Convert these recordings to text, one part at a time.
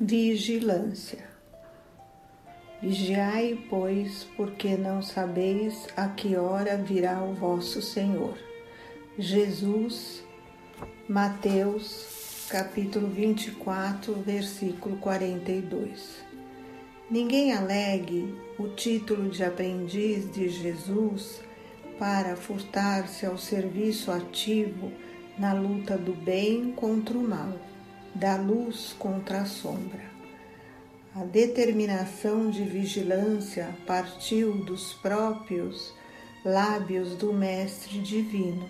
Vigilância. Vigiai, pois, porque não sabeis a que hora virá o vosso Senhor. Jesus, Mateus, capítulo 24, versículo 42. Ninguém alegue o título de aprendiz de Jesus para furtar-se ao serviço ativo na luta do bem contra o mal da luz contra a sombra. A determinação de vigilância partiu dos próprios lábios do Mestre Divino.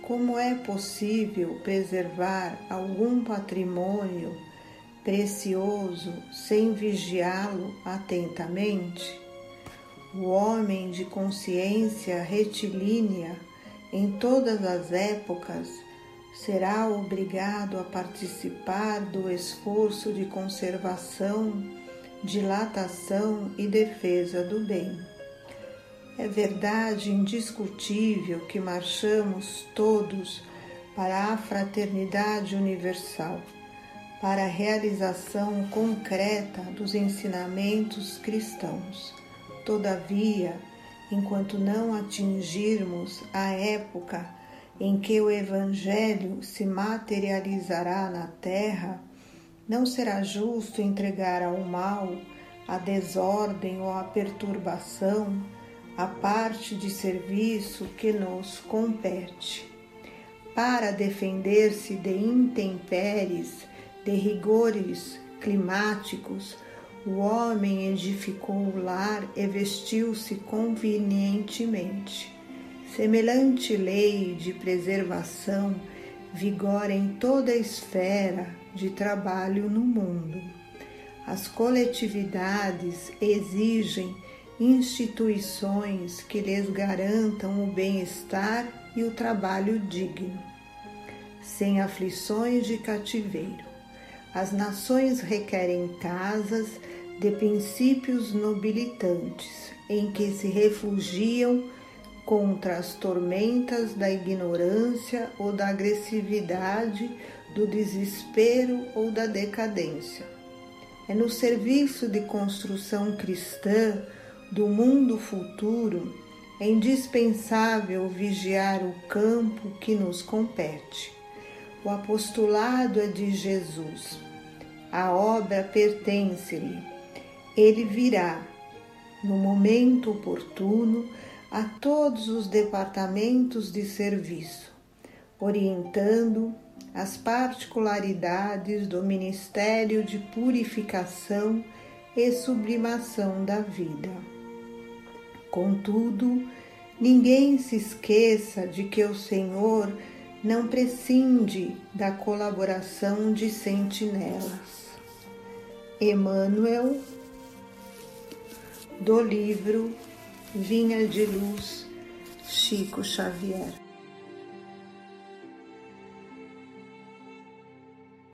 Como é possível preservar algum patrimônio precioso sem vigiá-lo atentamente? O homem de consciência retilínea em todas as épocas será obrigado a participar do esforço de conservação, dilatação e defesa do bem. É verdade indiscutível que marchamos todos para a fraternidade universal, para a realização concreta dos ensinamentos cristãos. Todavia, enquanto não atingirmos a época em que o Evangelho se materializará na terra, não será justo entregar ao mal, à desordem ou à perturbação a parte de serviço que nos compete. Para defender-se de intempéries, de rigores climáticos, o homem edificou o lar e vestiu-se convenientemente. Semelhante lei de preservação vigora em toda a esfera de trabalho no mundo. As coletividades exigem instituições que lhes garantam o bem-estar e o trabalho digno, sem aflições de cativeiro. As nações requerem casas de princípios nobilitantes, em que se refugiam contra as tormentas da ignorância ou da agressividade, do desespero ou da decadência. É no serviço de construção cristã do mundo futuro é indispensável vigiar o campo que nos compete. O apostolado é de Jesus. A obra pertence-lhe. Ele virá, no momento oportuno, a todos os departamentos de serviço, orientando as particularidades do Ministério de Purificação e Sublimação da vida. Contudo, ninguém se esqueça de que o Senhor não prescinde da colaboração de sentinelas. Emmanuel, do livro Vinha de Luz, Chico Xavier.